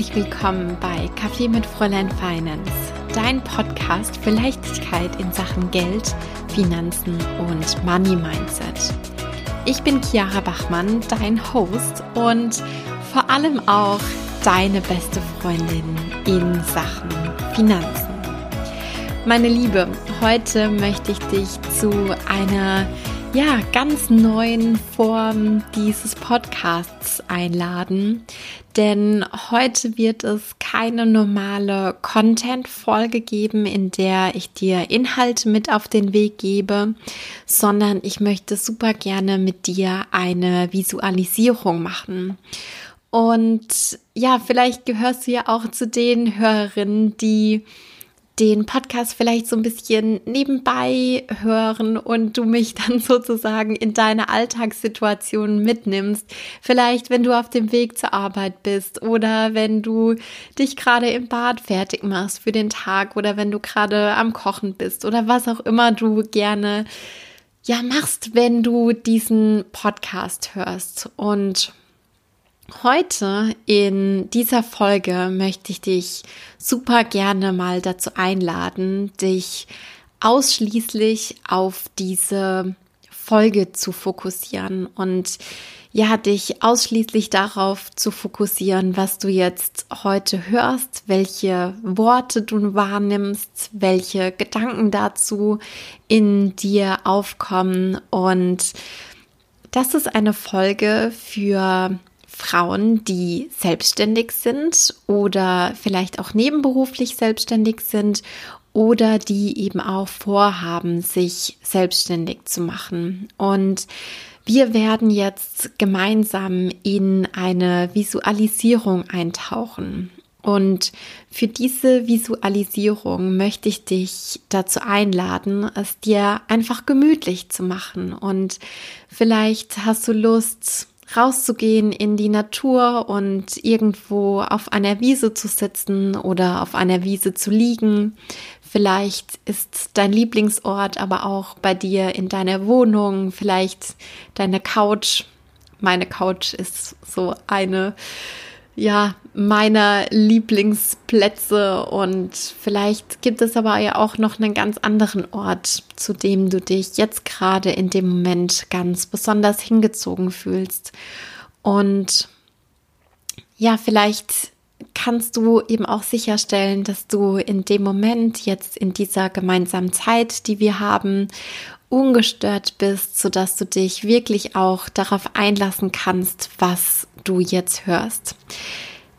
herzlich willkommen bei Kaffee mit Fräulein Finance, dein Podcast für Leichtigkeit in Sachen Geld, Finanzen und Money Mindset. Ich bin Chiara Bachmann, dein Host und vor allem auch deine beste Freundin in Sachen Finanzen. Meine Liebe, heute möchte ich dich zu einer ja, ganz neuen Form dieses Podcasts einladen, denn heute wird es keine normale Content-Folge geben, in der ich dir Inhalte mit auf den Weg gebe, sondern ich möchte super gerne mit dir eine Visualisierung machen. Und ja, vielleicht gehörst du ja auch zu den Hörerinnen, die den Podcast vielleicht so ein bisschen nebenbei hören und du mich dann sozusagen in deine Alltagssituation mitnimmst. Vielleicht, wenn du auf dem Weg zur Arbeit bist oder wenn du dich gerade im Bad fertig machst für den Tag oder wenn du gerade am Kochen bist oder was auch immer du gerne ja machst, wenn du diesen Podcast hörst und Heute in dieser Folge möchte ich dich super gerne mal dazu einladen, dich ausschließlich auf diese Folge zu fokussieren und ja, dich ausschließlich darauf zu fokussieren, was du jetzt heute hörst, welche Worte du wahrnimmst, welche Gedanken dazu in dir aufkommen. Und das ist eine Folge für Frauen, die selbstständig sind oder vielleicht auch nebenberuflich selbstständig sind oder die eben auch vorhaben, sich selbstständig zu machen. Und wir werden jetzt gemeinsam in eine Visualisierung eintauchen. Und für diese Visualisierung möchte ich dich dazu einladen, es dir einfach gemütlich zu machen. Und vielleicht hast du Lust, rauszugehen in die Natur und irgendwo auf einer Wiese zu sitzen oder auf einer Wiese zu liegen. Vielleicht ist dein Lieblingsort aber auch bei dir in deiner Wohnung, vielleicht deine Couch. Meine Couch ist so eine ja, meiner Lieblingsplätze und vielleicht gibt es aber ja auch noch einen ganz anderen Ort, zu dem du dich jetzt gerade in dem Moment ganz besonders hingezogen fühlst. Und ja, vielleicht kannst du eben auch sicherstellen, dass du in dem Moment jetzt in dieser gemeinsamen Zeit, die wir haben, ungestört bist, sodass du dich wirklich auch darauf einlassen kannst, was du jetzt hörst.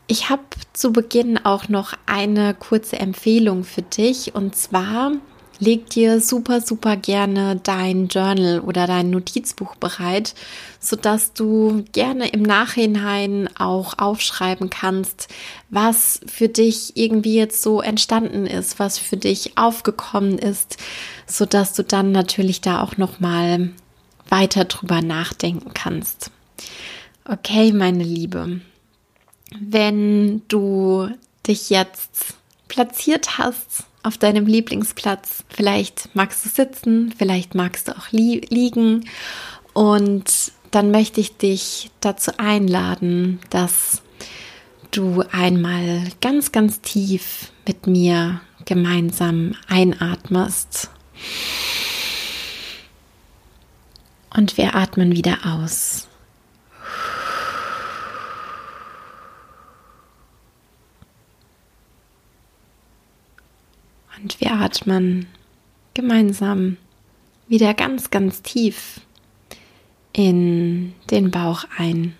Ich habe zu Beginn auch noch eine kurze Empfehlung für dich und zwar leg dir super, super gerne dein Journal oder dein Notizbuch bereit, sodass du gerne im Nachhinein auch aufschreiben kannst, was für dich irgendwie jetzt so entstanden ist, was für dich aufgekommen ist, sodass du dann natürlich da auch nochmal weiter drüber nachdenken kannst. Okay, meine Liebe, wenn du dich jetzt platziert hast auf deinem Lieblingsplatz. Vielleicht magst du sitzen, vielleicht magst du auch li liegen. Und dann möchte ich dich dazu einladen, dass du einmal ganz, ganz tief mit mir gemeinsam einatmest. Und wir atmen wieder aus. Und wir atmen gemeinsam wieder ganz, ganz tief in den Bauch ein.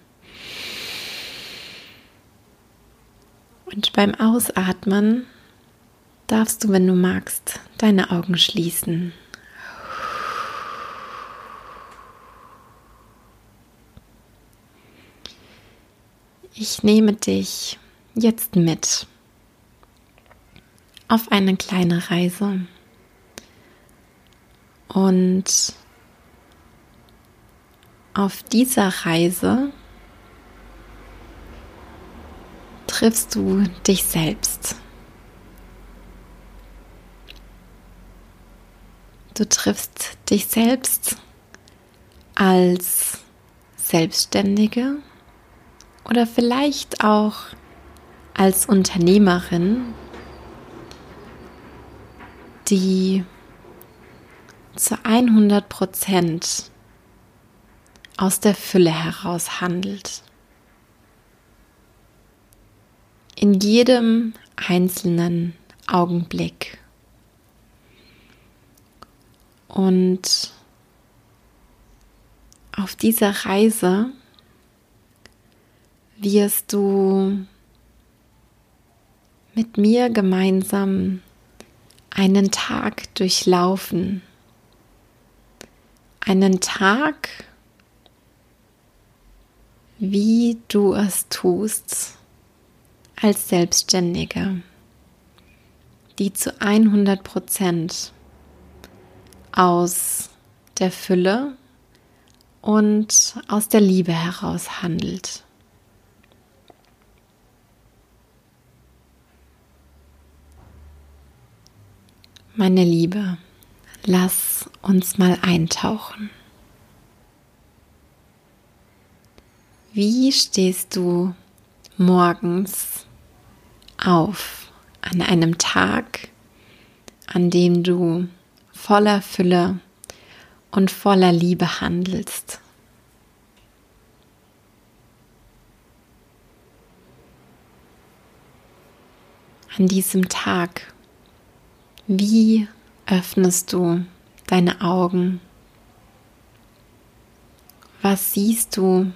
Und beim Ausatmen darfst du, wenn du magst, deine Augen schließen. Ich nehme dich jetzt mit auf eine kleine Reise. Und auf dieser Reise triffst du dich selbst. Du triffst dich selbst als Selbstständige oder vielleicht auch als Unternehmerin, die zu 100 Prozent aus der Fülle heraus handelt. In jedem einzelnen Augenblick. Und auf dieser Reise wirst du mit mir gemeinsam einen Tag durchlaufen. Einen Tag, wie du es tust als Selbstständige, die zu 100 Prozent aus der Fülle und aus der Liebe heraus handelt. Meine Liebe, lass uns mal eintauchen. Wie stehst du morgens auf an einem Tag, an dem du voller Fülle und voller Liebe handelst. An diesem Tag, wie öffnest du deine Augen? Was siehst du,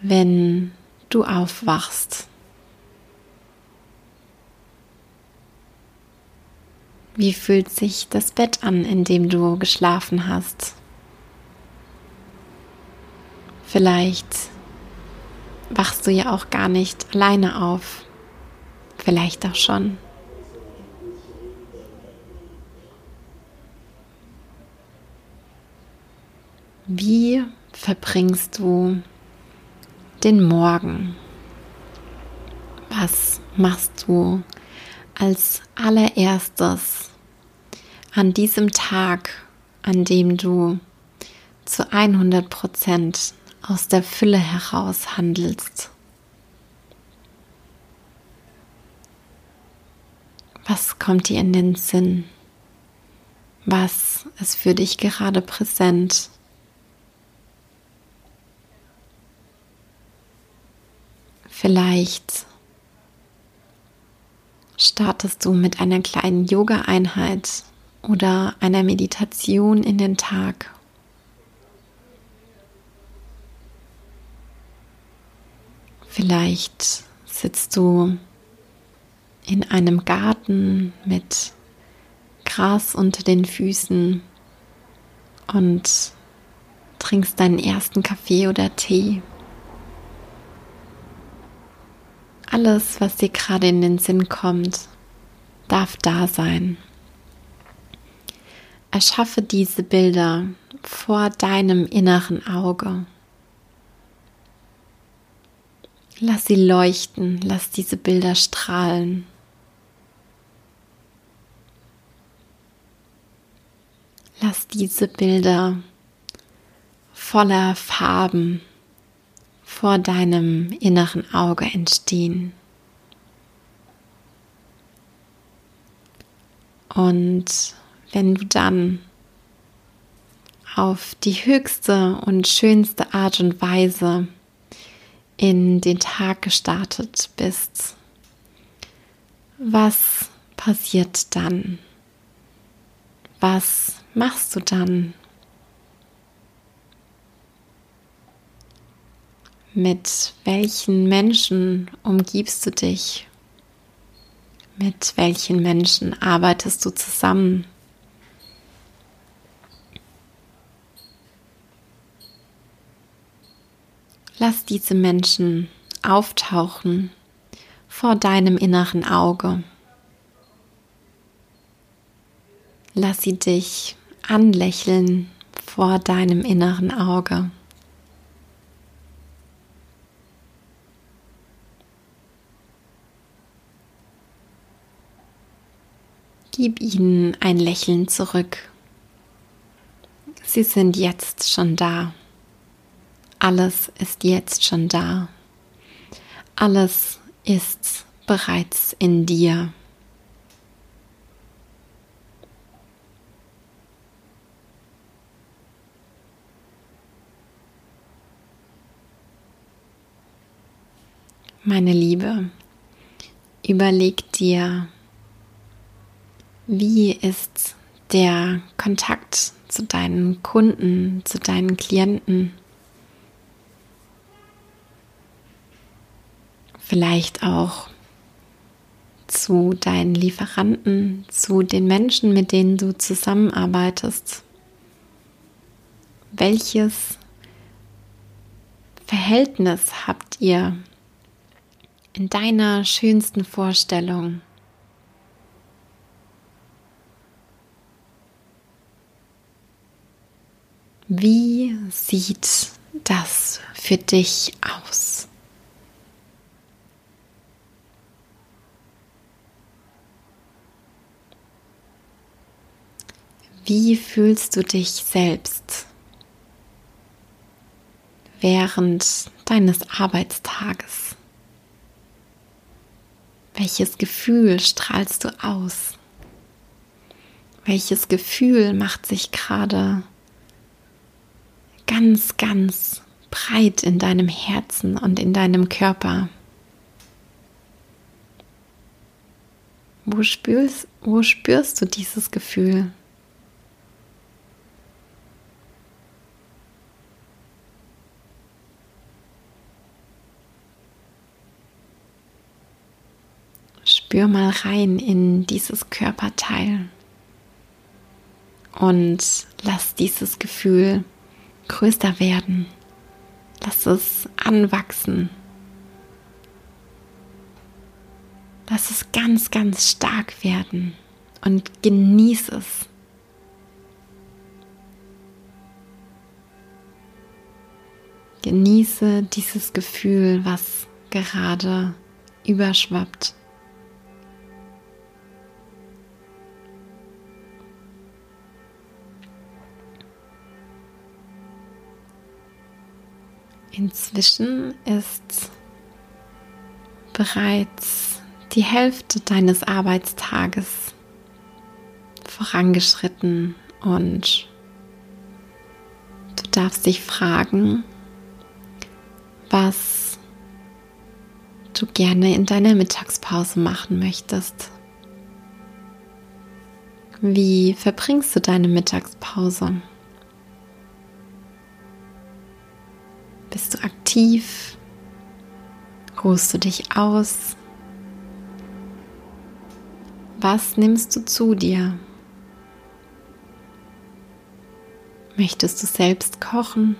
wenn du aufwachst? Wie fühlt sich das Bett an, in dem du geschlafen hast? Vielleicht wachst du ja auch gar nicht alleine auf. Vielleicht auch schon. Wie verbringst du den Morgen? Was machst du als allererstes an diesem Tag, an dem du zu 100 Prozent aus der Fülle heraus handelst? Was kommt dir in den Sinn? Was ist für dich gerade präsent? Vielleicht startest du mit einer kleinen Yoga-Einheit oder einer Meditation in den Tag. Vielleicht sitzt du in einem Garten mit Gras unter den Füßen und trinkst deinen ersten Kaffee oder Tee. Alles, was dir gerade in den Sinn kommt, darf da sein. Erschaffe diese Bilder vor deinem inneren Auge. Lass sie leuchten, lass diese Bilder strahlen. Lass diese Bilder voller Farben vor deinem inneren Auge entstehen. Und wenn du dann auf die höchste und schönste Art und Weise in den Tag gestartet bist, was passiert dann? Was machst du dann? Mit welchen Menschen umgibst du dich? Mit welchen Menschen arbeitest du zusammen? Lass diese Menschen auftauchen vor deinem inneren Auge. Lass sie dich anlächeln vor deinem inneren Auge. Gib ihnen ein Lächeln zurück. Sie sind jetzt schon da. Alles ist jetzt schon da. Alles ist bereits in dir. Meine Liebe, überleg dir, wie ist der Kontakt zu deinen Kunden, zu deinen Klienten? Vielleicht auch zu deinen Lieferanten, zu den Menschen, mit denen du zusammenarbeitest. Welches Verhältnis habt ihr in deiner schönsten Vorstellung? Wie sieht das für dich aus? Wie fühlst du dich selbst während deines Arbeitstages? Welches Gefühl strahlst du aus? Welches Gefühl macht sich gerade ganz, ganz breit in deinem Herzen und in deinem Körper? Wo spürst, wo spürst du dieses Gefühl? Spür mal rein in dieses Körperteil und lass dieses Gefühl größer werden. Lass es anwachsen. Lass es ganz, ganz stark werden und genieß es. Genieße dieses Gefühl, was gerade überschwappt. Inzwischen ist bereits die Hälfte deines Arbeitstages vorangeschritten und du darfst dich fragen, was du gerne in deiner Mittagspause machen möchtest. Wie verbringst du deine Mittagspause? Aktiv? Ruhst du dich aus? Was nimmst du zu dir? Möchtest du selbst kochen?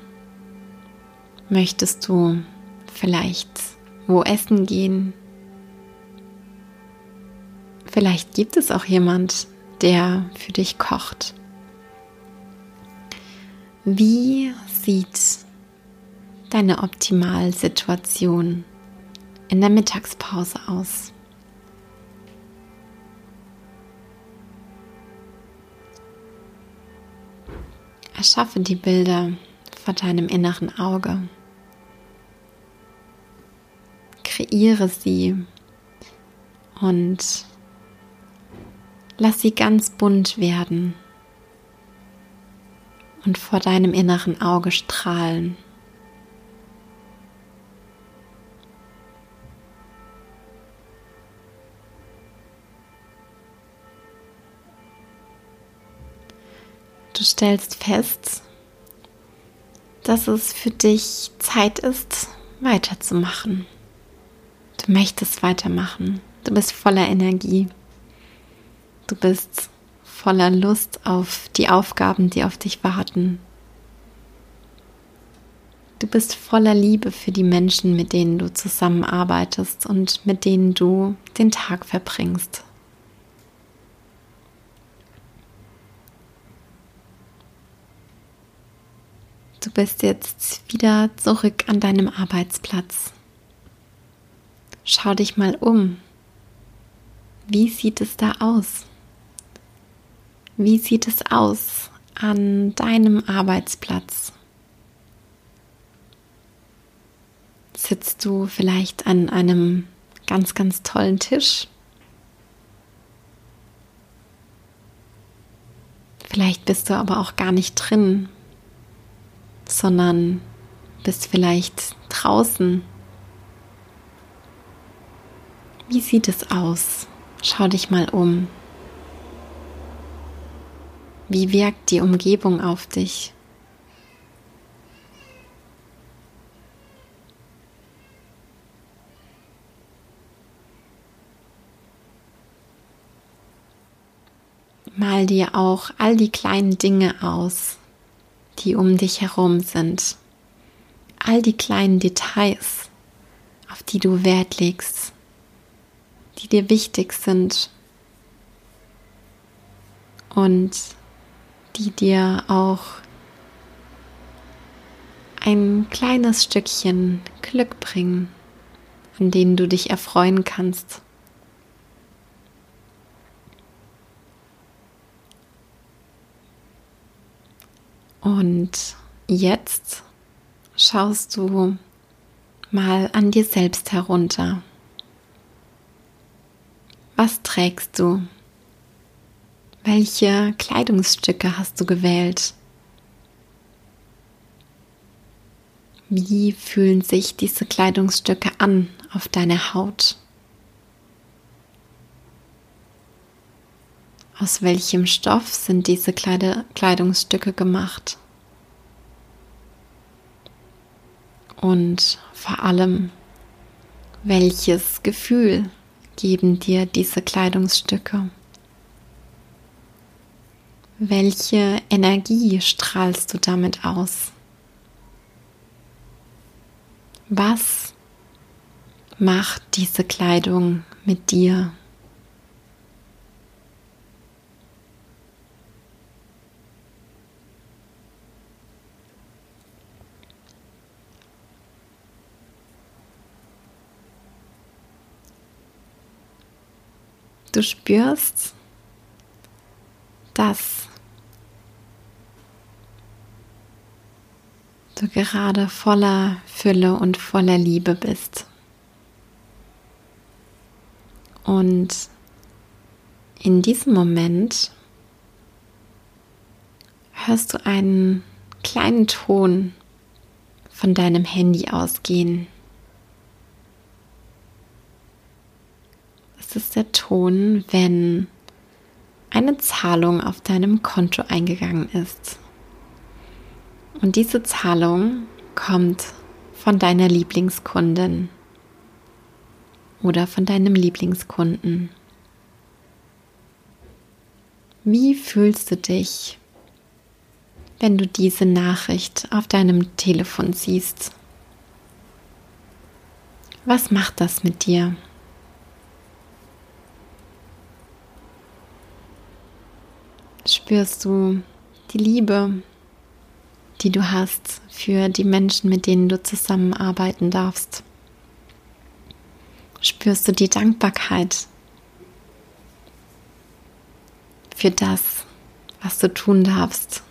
Möchtest du vielleicht wo essen gehen? Vielleicht gibt es auch jemand, der für dich kocht. Wie sieht deine Optimalsituation in der Mittagspause aus? Erschaffe die Bilder vor deinem inneren Auge. Kreiere sie und lass sie ganz bunt werden und vor deinem inneren Auge strahlen. Du stellst fest, dass es für dich Zeit ist, weiterzumachen. Du möchtest weitermachen. Du bist voller Energie. Du bist voller Lust auf die Aufgaben, die auf dich warten. Du bist voller Liebe für die Menschen, mit denen du zusammenarbeitest und mit denen du den Tag verbringst. Du bist jetzt wieder zurück an deinem Arbeitsplatz. Schau dich mal um. Wie sieht es da aus? Wie sieht es aus an deinem Arbeitsplatz? Sitzt du vielleicht an einem ganz, ganz tollen Tisch. Vielleicht bist du aber auch gar nicht drin, sondern bist vielleicht draußen. Wie sieht es aus? Schau dich mal um. Wie wirkt die Umgebung auf dich? Mal dir auch all die kleinen Dinge aus, die um dich herum sind. All die kleinen Details, auf die du Wert legst, die dir wichtig sind und die dir auch ein kleines Stückchen Glück bringen, an denen du dich erfreuen kannst. Und jetzt schaust du mal an dir selbst herunter. Was trägst du? Welche Kleidungsstücke hast du gewählt? Wie fühlen sich diese Kleidungsstücke an auf deiner Haut? Aus welchem Stoff sind diese Kleide Kleidungsstücke gemacht? Und vor allem, welches Gefühl geben dir diese Kleidungsstücke? Welche Energie strahlst du damit aus? Was macht diese Kleidung mit dir? Du spürst, dass du gerade voller Fülle und voller Liebe bist. Und in diesem Moment hörst du einen kleinen Ton von deinem Handy ausgehen. Ist der Ton, wenn eine Zahlung auf deinem Konto eingegangen ist. Und diese Zahlung kommt von deiner Lieblingskundin oder von deinem Lieblingskunden. Wie fühlst du dich, wenn du diese Nachricht auf deinem Telefon siehst? Was macht das mit dir? Spürst du die Liebe, die du hast für die Menschen, mit denen du zusammenarbeiten darfst. Spürst du die Dankbarkeit für das, was du tun darfst.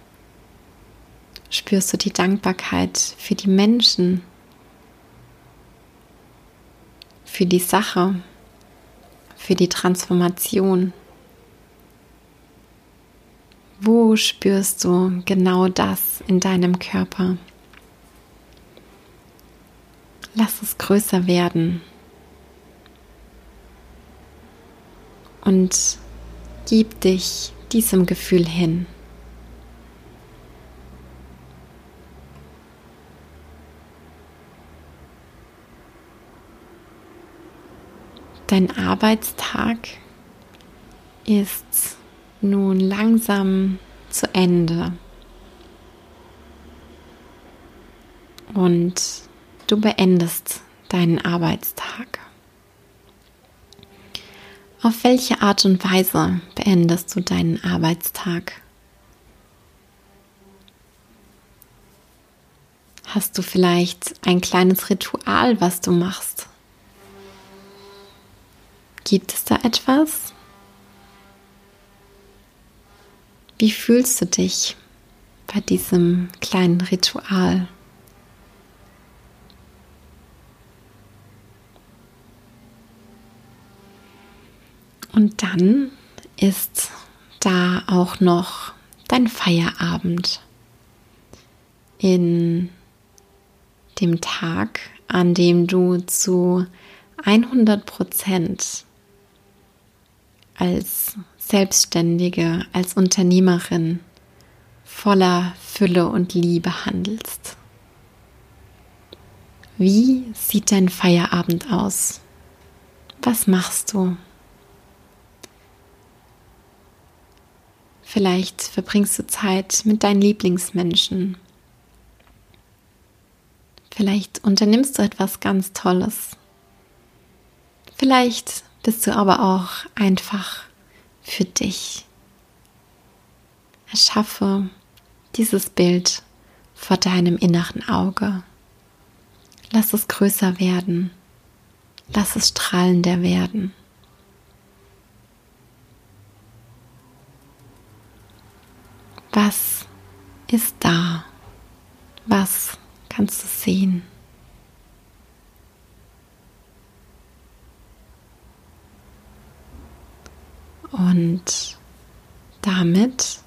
Spürst du die Dankbarkeit für die Menschen, für die Sache, für die Transformation. Spürst du genau das in deinem Körper? Lass es größer werden und gib dich diesem Gefühl hin. Dein Arbeitstag ist nun langsam zu Ende. Und du beendest deinen Arbeitstag. Auf welche Art und Weise beendest du deinen Arbeitstag? Hast du vielleicht ein kleines Ritual, was du machst? Gibt es da etwas? Wie fühlst du dich bei diesem kleinen Ritual? Und dann ist da auch noch dein Feierabend in dem Tag, an dem du zu 100 Prozent als Selbstständige, als Unternehmerin voller Fülle und Liebe handelst. Wie sieht dein Feierabend aus? Was machst du? Vielleicht verbringst du Zeit mit deinen Lieblingsmenschen. Vielleicht unternimmst du etwas ganz Tolles. Vielleicht bist du aber auch einfach für dich. Erschaffe dieses Bild vor deinem inneren Auge. Lass es größer werden. Lass es strahlender werden. Was ist da? Was kannst du sehen? Und damit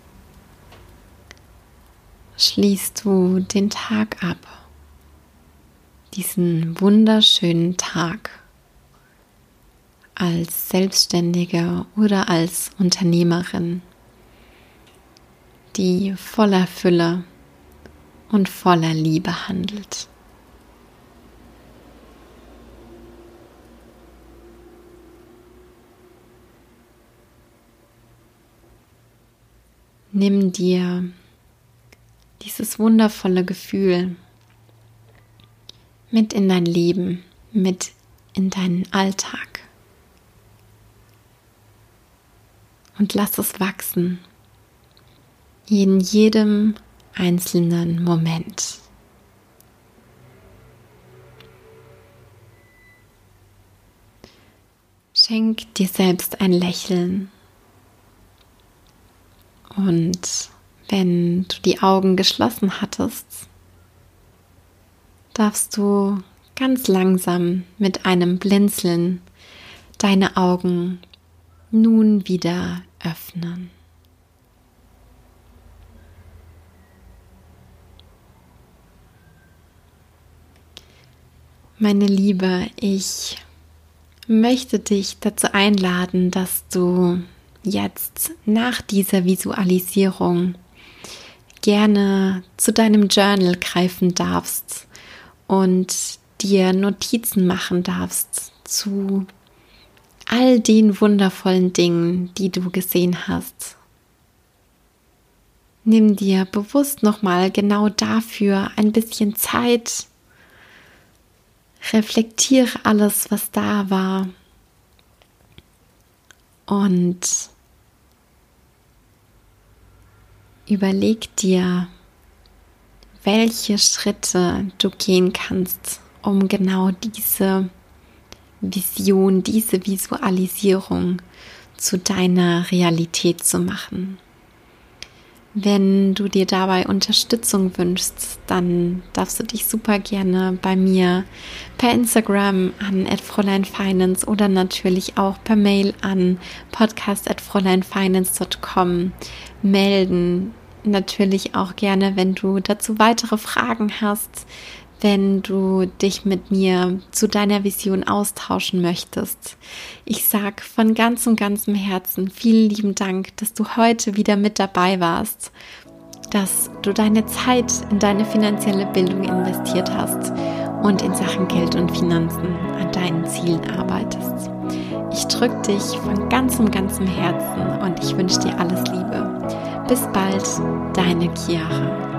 schließt du den Tag ab. Diesen wunderschönen Tag als Selbstständige oder als Unternehmerin die voller Fülle und voller Liebe handelt. Nimm dir dieses wundervolle Gefühl mit in dein Leben, mit in deinen Alltag und lass es wachsen in jedem einzelnen Moment. Schenk dir selbst ein Lächeln. Und wenn du die Augen geschlossen hattest, darfst du ganz langsam mit einem Blinzeln deine Augen nun wieder öffnen. Meine Liebe, ich möchte dich dazu einladen, dass du jetzt nach dieser Visualisierung gerne zu deinem Journal greifen darfst und dir Notizen machen darfst zu all den wundervollen Dingen, die du gesehen hast. Nimm dir bewusst nochmal genau dafür ein bisschen Zeit reflektiere alles, was da war und überleg dir, welche Schritte du gehen kannst, um genau diese Vision, diese Visualisierung zu deiner Realität zu machen. Wenn du dir dabei Unterstützung wünschst, dann darfst du dich super gerne bei mir per Instagram an @fräuleinfinance oder natürlich auch per Mail an podcast@fräuleinfinance.com melden. Natürlich auch gerne, wenn du dazu weitere Fragen hast, wenn du dich mit mir zu deiner Vision austauschen möchtest. Ich sag von ganzem, ganzem Herzen vielen lieben Dank, dass du heute wieder mit dabei warst, dass du deine Zeit in deine finanzielle Bildung investiert hast und in Sachen Geld und Finanzen an deinen Zielen arbeitest. Ich drücke dich von ganzem, ganzem Herzen und ich wünsche dir alles Liebe. Bis bald, deine Chiara.